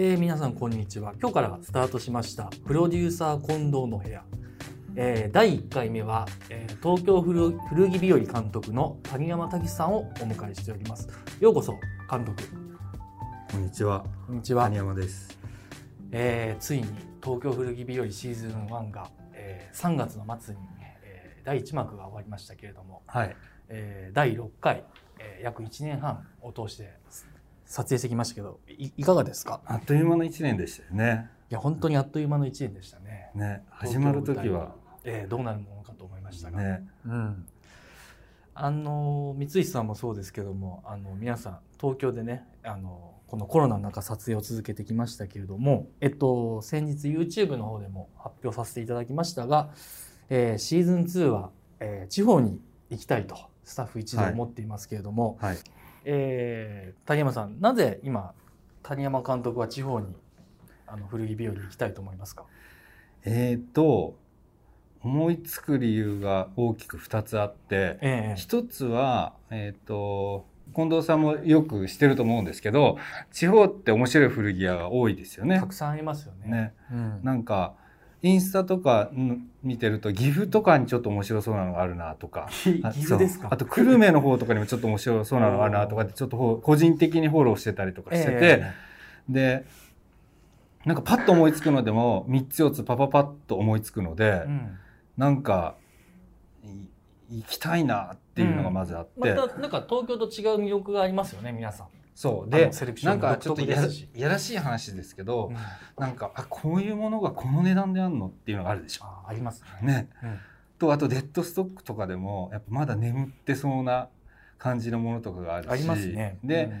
えー、皆さんこんにちは。今日からスタートしました。プロデューサー近藤の部屋、えー、第1回目は、えー、東京古古着日和監督の谷山武さんをお迎えしております。ようこそ監督。こんにちは。こんにちは。谷山です、えー、ついに東京古着日和シーズン1が、えー、3月の末に、えー、第1幕が終わりましたけれども、はい。えー、第6回、えー、約1年半を通して撮影してきましたけどいいかがですか？あっという間の一年でしたよね。いや本当にあっという間の1年でしたね。ね始まる時は。えー、どうなるものかと思いましたが、ね。うん、あの三石さんもそうですけどもあの皆さん東京でねあのこのコロナの中撮影を続けてきましたけれども、えっと、先日 YouTube の方でも発表させていただきましたが、えー、シーズン2は、えー、地方に行きたいとスタッフ一同思っていますけれども、はいえー谷山さんなぜ今谷山監督は地方にあの古着日和に行きたいと思いますか？えーと思いつく理由が大きく2つあってええ。一つはえっ、と近藤さんもよくしてると思うんですけど地方って面白い古着屋が多いですよね。たくさんありますよね。ね。うん。なんかインスタとかん見てると岐阜とかにちょっと面白そうなのがあるなとか。岐阜ですか？あと久留米の方とかにもちょっと面白そうなのがあるなとかってちょっとほ個人的にフォローしてたりとかしてて、えでなんかパッと思いつくのでも3つ4つパパパッと思いつくので、えうん。なんかい行きたいなっていうのがまずあって、またなんか東京と違う魅力がありますよね皆さん。あそう。でなんかちょっとやらし。やらしい話ですけど、うん。なんかあこういうものがこの値段であんのっていうのがあるでしょ。あありますね。ね、うん。とあとデッドストックとかでもやっぱまだ眠ってそうな感じのものとかがあるし。ありますね。で、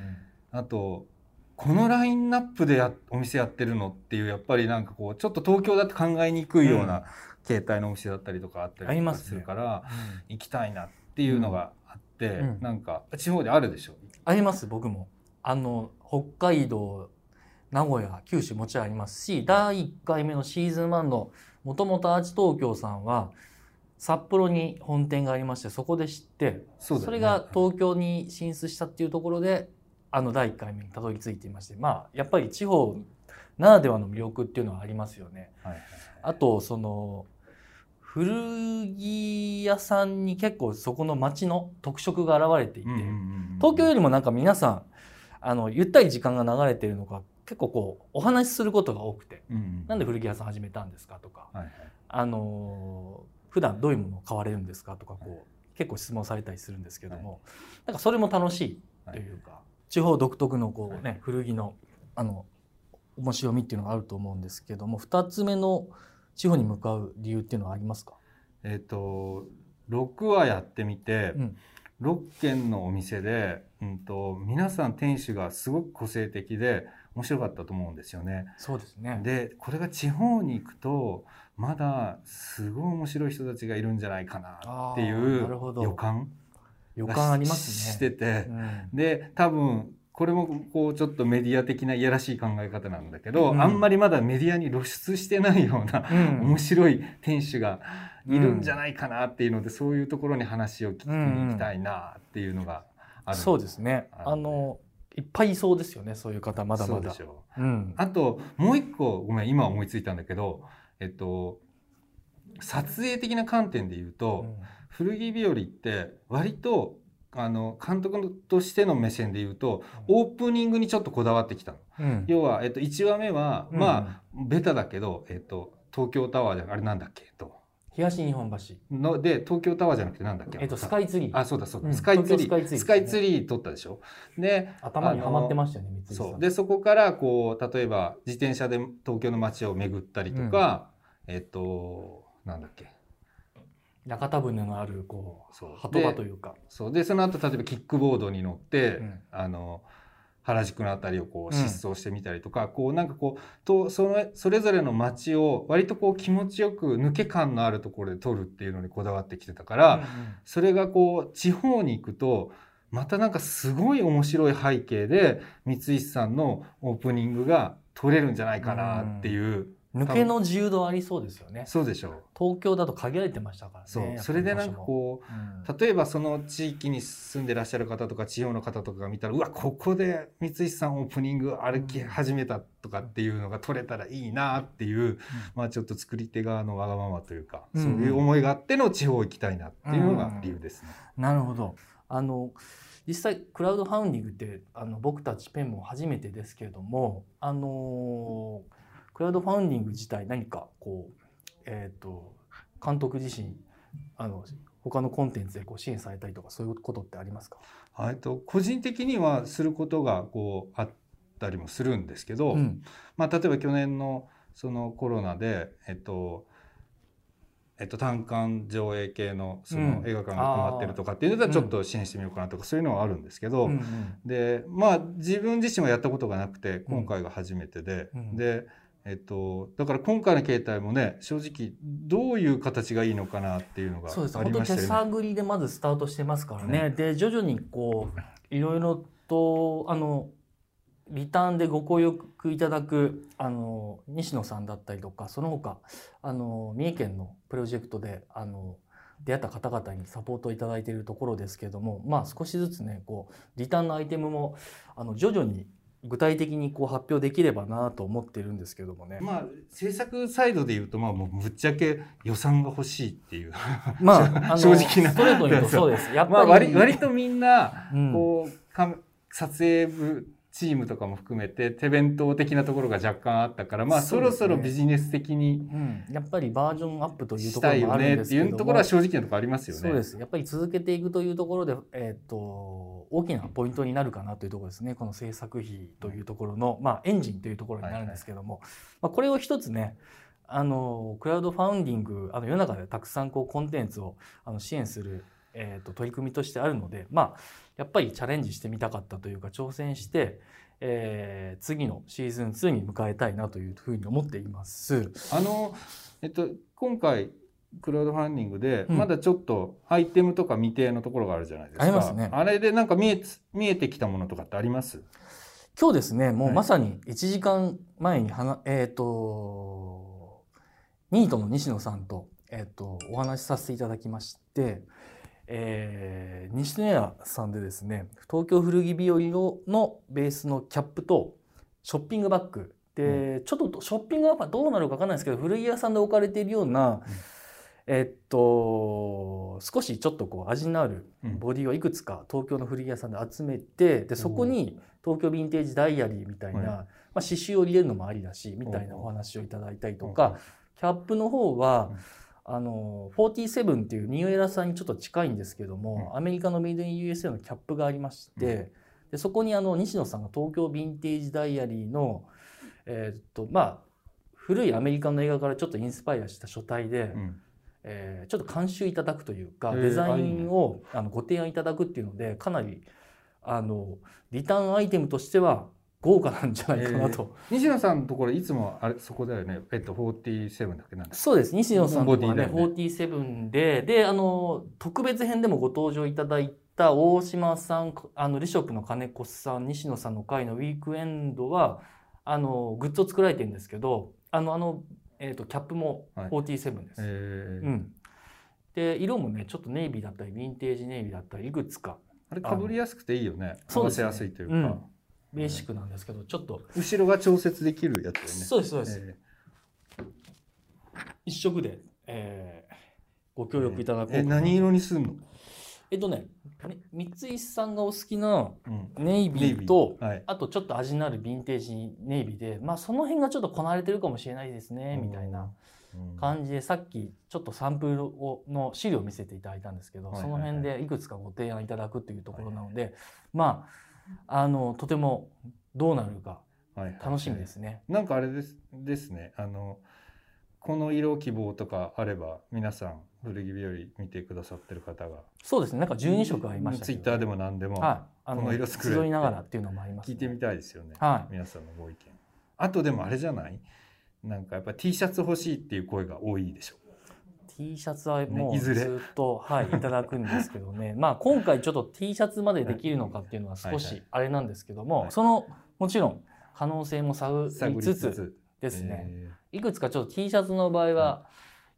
あとこのラインナップでやお店やってるのっていうやっぱりなんかこうちょっと東京だと考えにくいよううん。な携帯のお店だったりとかあったありりとかまするから、うん。行きたいなっていうのがあって、うん。なんか地方であるでしょ？あります僕も。あの北海道名古屋九州もちろんありますし第1回目のシーズン1のもともとアーチ東京さんは札幌に本店がありましてそこで知ってそね。れが東京に進出したっていうところであの第1回目にたどり着いていましてまあやっぱり地方ならではの魅力っていうのはありますよね。はいはいあとその古着屋さんに結構そこの街の特色が現れていて、うんうんうんうん。東京よりもなんか皆さんあのゆったり時間が流れているのか結構こうお話しすることが多くて。うんうん「なんで古着屋さん始めたんですか?」とか。はいはい「あの普段どういうものを買われるんですか?」とかこう結構質問されたりするんですけども、なんかそれも楽しいというか、地方独特のこうね、古着のあの面白みっていうのがあると思うんですけども2つ目の地方に向かう理由っていうのはありますか、えっ、と6話やってみて、うん6軒のお店で、うん、と皆さん店主がすごく個性的で面白かったと思うんですよね。そうですね。でこれが地方に行くとまだすごい面白い人たちがいるんじゃないかなっていう予感予が感ありますね。してて。う、ん。で多分これもこうちょっとメディア的ないやらしい考え方なんだけど、うん。あんまりまだメディアに露出してないような、うん。面白い店主がいるんじゃないかなっていうので、そういうところに話を聞きに行きたいなっていうのがある、そうですね。あのいっぱいいそうですよね。そういう方まだまだそうでし。ょうん。あともう一個ごめん今思いついたんだけどえっと撮影的な観点で言うと、古着日和って割とあの監督としての目線で言うとオープニングにちょっとこだわってきたの。うん要は、えっと、1話目は、うんまあベタだけど、えっと、東京タワーじゃあれなんだっけ、と、東日本橋。ので東京タワーじゃなくてなんだっけ？えっとスカイツリー。あそうだそうだ、うん。スカイツリー。スカイツリー撮ったでしょ？で頭にはまってましたよね。三井さん。そう。でそこからこう例えば自転車で東京の街を巡ったりとか、えっとなんだっけ？屋形船のあるこうそう。鳩場というか。そう。でその後例えばキックボードに乗って、うん。あの原宿のあたりをこううん。疾走してみたりとか、こうなんかこうとそのそれぞれの街を割とこう気持ちよく抜け感のあるところで撮るっていうのにこだわってきてたから、うんうん。それがこう地方に行くとまたなんかすごい面白い背景で三石さんのオープニングが撮れるんじゃないかなっていう抜けの自由度ありそうですよね。そうでしょう。東京だと限られてましたからね。そう。それでなんかこう、うん、例えばその地域に住んでらっしゃる方とか地方の方とかが見たら、うわ、ここで三石さんオープニング歩き始めたとかっていうのが取れたらいいなっていう、うん、まあちょっと作り手側のわがままというか、うん、そういう思いがあっての地方行きたいなっていうのが理由ですね。なるほど。あの、実際クラウドファウンディングってあの僕たちペンも初めてですけれどもあのクラウドファウンディング自体何かこうえっ、ー、と監督自身あの他のコンテンツでこう支援されたりとかそういうことってありますか？えっと個人的にはすることがこうあったりもするんですけど、うん、まあ、例えば去年のそのコロナで、えっと、えっと、単館上映系のその映画館が困ってるとかっていうのではちょっと支援してみようかなとかそういうのはあるんですけど、うんうん、でまあ自分自身はやったことがなくて今回が初めてで、うん、で、えっと、だから今回の携帯もね正直どういう形がいいのかなっていうのがありました。そうです手探りでまずスタートしてますからね。で徐々にこういろいろとあのリターンでご協力いただくあの西野さんだったりとかその他あの三重県のプロジェクトであの出会った方々にサポートをいただいているところですけれどもまあ少しずつねこうリターンのアイテムもあの徐々に具体的にこう発表できればなと思ってるんですけどもね。まあ制作サイドで言うとまあもうぶっちゃけ予算が欲しいっていうまあ 正直なストレートに言うとそうです。やっぱり、まあ、割割とみんなこう、うん、撮影部チームとかも含めて手弁当的なところが若干あったからまあそろそろビジネス的に、うん、やっぱりバージョンアップというところもあるんですけどっていうところは正直なところありますよね。そうです。やっぱり続けていくというところで、えーと、大きなポイントになるかなというところですね。この制作費というところの、まあ、エンジンというところになるんですけども、はいはい、まあ、これを一つねあのクラウドファウンディングあの世の中でたくさんこうコンテンツをあの支援する、えーと取り組みとしてあるのでまあやっぱりチャレンジしてみたかったというか挑戦してえー、次のシーズン2に迎えたいなというふうに思っています。あのえっと今回クラウドファンディングで、まだちょっとアイテムとか未定のところがあるじゃないですか。ありますね。あれでなんか見え見えてきたものとかってあります？今日ですね、もうまさに1時間前にはな、えっ、ー、と、ニートの西野さんと、えっ、ー、と、お話しさせていただきまして、えー、西野屋さんでですね東京古着日和のベースのキャップとショッピングバッグ。で、うん、ちょっとショッピングバッグはどうなるか分かんないですけど古着屋さんで置かれているような、うん、えっと少しちょっとこう味のあるボディをいくつか東京の古着屋さんで集めてでそこに東京ヴィンテージダイアリーみたいな、まあ、刺繍を入れるのもありだしみたいなお話をいただいたりとかキャップの方は、あの47っていうニューエラさんにちょっと近いんですけども、うん、アメリカのメイドイン USA のキャップがありまして、うん、でそこにあの西野さんが東京ヴィンテージダイアリーの、えー、っとまあ古いアメリカの映画からちょっとインスパイアした書体で、うん、えー、ちょっと監修いただくというかデザインをあのご提案いただくっていうのでかなりあのリターンアイテムとしては豪華なんじゃないかなと、えー、西野さんのところいつもあれそこだよね。えっと47だっけ？なんそうです。西野さんのところねね。47でであの特別編でもご登場いただいた大島さんあのレショップの金子さん西野さんの会のウィークエンドはあのグッズを作られてるんですけどあのあの、えーと、キャップも47です。はいえー、うん、で色もねちょっとネイビーだったりヴィンテージネイビーだったりいくつか。あれかぶりやすくていいよね。合わせやすいというか。うんベーシックなんですけど、ちょっと。後ろが調節できるやつね。そうですそうです、えー、一色で、えー、ご協力いただこうえー、何色にするの？えっとね三井さんがお好きなネイビーと、うんはい、あとちょっと味のあるヴィンテージネイビーでまあその辺がちょっとこなれてるかもしれないですね、みたいな感じでさっきちょっとサンプルをの資料を見せていただいたんですけど、その辺でいくつかご提案いただくっていうところなので、まああのとてもどうなるか楽しみですね。はいはいなんかあれですですね。あのこの色希望とかあれば皆さん古着日和見てくださってる方が。そうですね。なんか12色ありましたツイッターでも何でも、はい、あのこの色作るいながらっていうのもあります、ね、聞いてみたいですよね、はい、皆さんのご意見。あとでもあれじゃない？なんかやっぱ T シャツ欲しいっていう声が多いでしょ T シャツはもうずっと、はい、いただくんですけどね。まあ今回ちょっと T シャツまでできるのかっていうのは少しあれなんですけども、そのもちろん可能性も探りつつですね。えいくつかちょっと T シャツの場合は、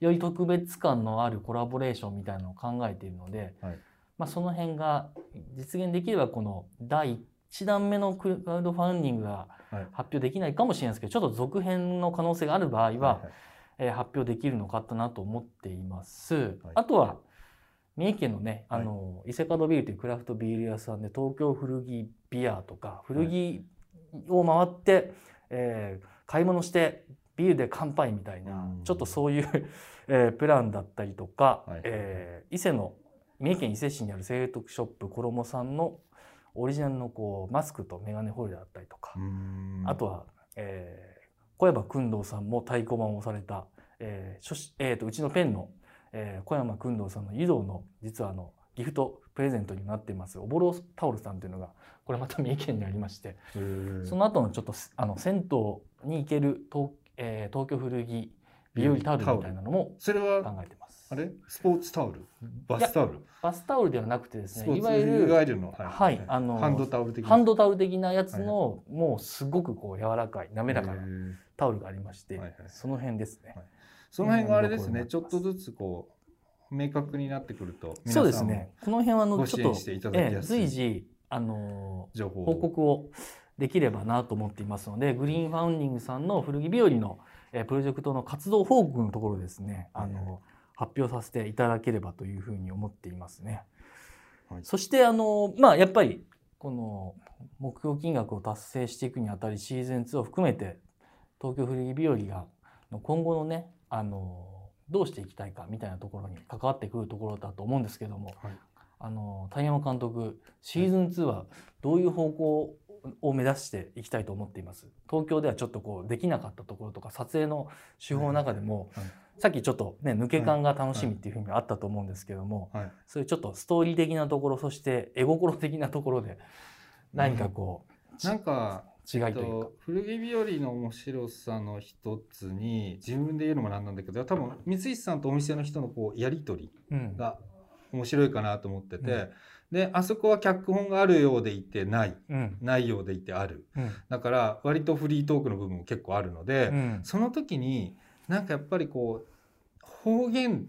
より特別感のあるコラボレーションみたいなのを考えているので、はい。まあ、その辺が実現できればこの第1弾目のクラウドファンディングがはい。発表できないかもしれないですけどちょっと続編の可能性がある場合は、ーはいえー発表できるのかなと思っています。あとは三重県のね、あの、伊勢門ビールというクラフトビール屋さんで東京古着ビアとか古着を回って、えー買い物してビールで乾杯みたいな、うん。ちょっとそういう、えープランだったりとか、はい。えー伊勢の三重県伊勢市にある聖徳ショップ衣さんのオリジナルのこうマスクとメガネホルダーだったりとか、あとは、えー小山君堂さんも太鼓判を押された、えー書しえーとうちのペンの、えー小山君堂さんの湯道の実はあのギフトプレゼントになってます。おぼろタオルさんというのがこれまた三重県にありましてその後のちょっとあの銭湯に行ける東,、えー東京古着美容タオルみたいなのもそれは考えてます。あれ？スポーツタオル？バスタオル？バスタオルではなくてですねいわゆいるわゆるのはい。あのハンドタオル的な。ハンドタオル的なやつの、もうすごくこう柔らかい滑らかなタオルがありまして、はいはいその辺ですね。はいその辺があれですうんねちょっとずつこう明確になってくるとそうですね。この辺はあのごちょっとええ随時あの情報を報告をできればなと思っていますので、グリーンファウンディングさんの古着日和の、えープロジェクトの活動報告のところですね、あの発表させていただければというふうに思っていますね。はいそしてあのまあやっぱりこの目標金額を達成していくにあたりシーズン2を含めて東京古着日和がの今後のねあのどうしていきたいかみたいなところに関わってくるところだと思うんですけども、はい。あの谷山監督シーズン2はどういう方向を目指していきたいと思っています？東京ではちょっとこうできなかったところとか撮影の手法の中でも、はい。さっきちょっとね抜け感が楽しみっていうふうにあったと思うんですけども、はい。そういうちょっとストーリー的なところそして絵心的なところで何かこう、なんか違いというか。と。古着日和の面白さの一つに自分で言うのもなんなんだけど多分三石さんとお店の人のこうやり取りうん。が面白いかなと思ってて、であそこは脚本があるようでいてない。うん。ないようでいてある。うん。だから割とフリートークの部分も結構あるので、うん。その時になんかやっぱりこう方言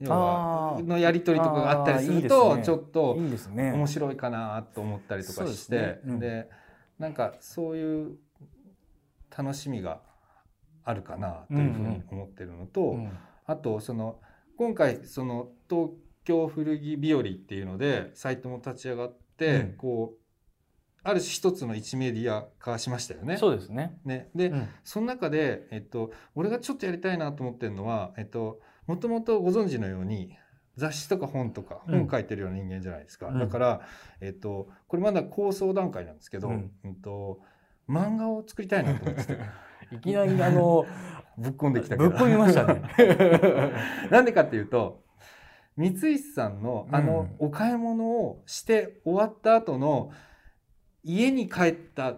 のやり取りとかがあったりするとちょっと。面白いかなと思ったりとかしてでなんかそういう楽しみがあるかなというふうに思ってるのと、うんあとその今回その東京古着日和っていうのでサイトも立ち上がって、うんこうある種一つの一メディア化しましたよね。そうですね。ねで、うんその中で、えっと、俺がちょっとやりたいなと思ってるのは、えっと、もともとご存知のように雑誌とか本とかうん。本書いてるような人間じゃないですか、うん。だから、えっと、これまだ構想段階なんですけど、ううんんと、漫画を作りたいなと思ってて。いきなりあの ぶっ込んできたけど。ぶっ込みましたね。なんでかっていうと三石さんのあのうんお買い物をして終わった後の家に帰った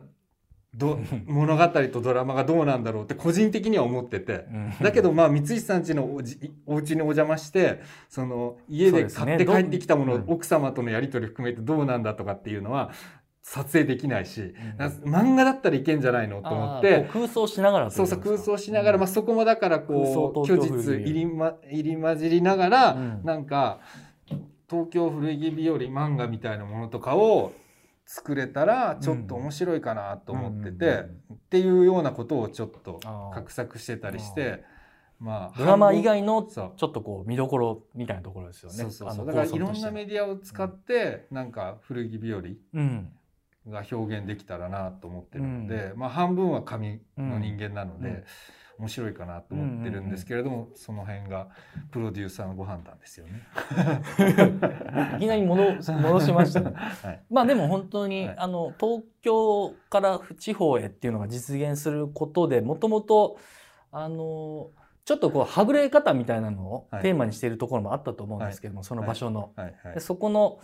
ど物語とドラマがどうなんだろうって個人的には思ってて。だけどまあ三石さん家のおじお家にお邪魔してその家で買って帰ってきたものをどう奥様とのやり取り含めてどうなんだとかっていうのは撮影できないし、ん。な漫画だったらいけんじゃないのと思って空想しながらそうそう空想しながら、まあ、そこもだからこう虚実入り,、ま、入り混じりながら、うん。なんか東京古着日和漫画みたいなものとかを作れたらちょっと面白いかなと思ってて、うんっていうようなことをちょっと画策してたりしてまあドラマ以外のちょっとこう見どころみたいなところですよね。そうそうそう。だからいろんなメディアを使ってなんか古着日和うん。が表現できたらなと思ってるので、まあ半分は紙の人間なので、うん面白いかなと思ってるんですけれども、その辺がプロデューサーのご判断ですよね。いきなり戻戻しましたね。はい。まあでも本当に、はい。あの東京から地方へっていうのが実現することでもともとあのちょっとこうはぐれ方みたいなのをはい。テーマにしているところもあったと思うんですけども、その場所の。はい。はい。でそこの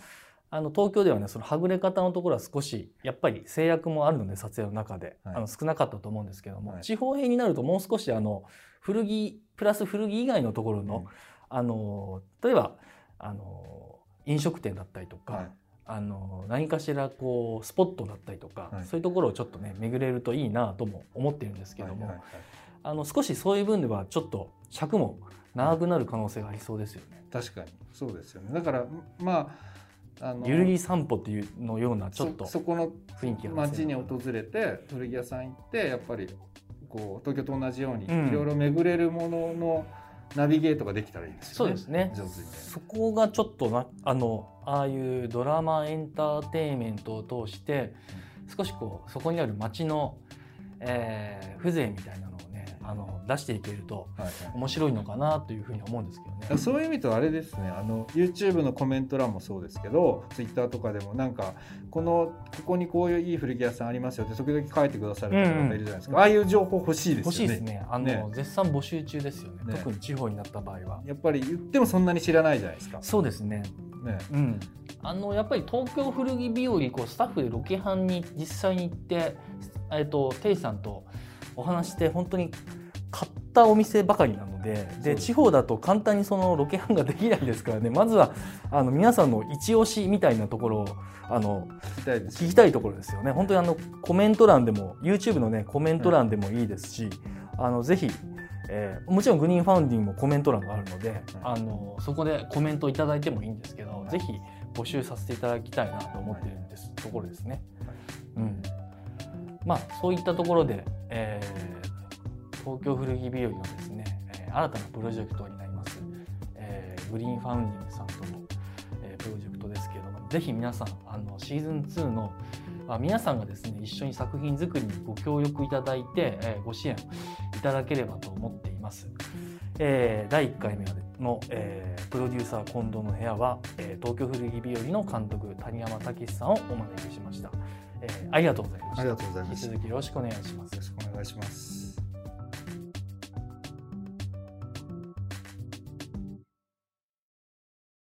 あの東京ではねそのはぐれ方のところは少しやっぱり制約もあるので撮影の中で、はい。あの少なかったと思うんですけども、はい。地方編になるともう少しあの古着プラス古着以外のところの、うん。あの例えばあの飲食店だったりとか、はい。あの何かしらこうスポットだったりとか、はい。そういうところをちょっとね巡れるといいなとも思ってるんですけども、あの少しそういう分ではちょっと尺も長くなる可能性がありそうですよね。確かに。そうですよね。だからまああのゆるり散歩っていうのようなちょっとそそこの雰囲気が街に訪れて古着屋さん行ってやっぱりこう東京と同じようにうんいろいろ巡れるもののナビゲートができたらいいですよね。そうですね上手にね。そこがちょっとなあのああいうドラマエンターテインメントを通して少しこうそこにある街の、えー風情みたいなあの出していけるとはいはい面白いのかなというふうに思うんですけどね。そういう意味とあれですねあの YouTube のコメント欄もそうですけど Twitter とかでもなんかこのここにこういういい古着屋さんありますよって時々書いてくださる方がいるじゃないですか、うんうんああいう情報欲しいですよね欲しいですね。あのね絶賛募集中ですよねね特に地方になった場合は。やっぱり言ってもそんなに知らないじゃないですか。そうですね。ねうん。あのやっぱり東京古着日和こうスタッフでロケハンに実際に行って、えっとテイさんとお話しして本当に買ったお店ばかりなのでで地方だと簡単にそのロケハンができないですからね。まずはあの皆さんの一押しみたいなところをあの聞きたいところですよね。本当にあのコメント欄でも YouTube のねコメント欄でもいいですし、あのぜひ、えーもちろんグリーンファウンディングもコメント欄があるので、あのそこでコメントいただいてもいいんですけど、はいぜひ募集させていただきたいなと思ってるんです、ところですね。うん、まあそういったところで、えー東京古着日和のですね、えー新たなプロジェクトになります、えーグリーンファウンディングさんとの、えープロジェクトですけれどもぜひ皆さんあのシーズン2のあ皆さんがですね一緒に作品作りにご協力いただいて、えーご支援いただければと思っています。えー第1回目の、えープロデューサー近藤の部屋は、えー東京古着日和の監督谷山武さんをお招きしました、えーありがとうございました。ありがとうございます引き続きよろしくお願いします。よろしくお願いします。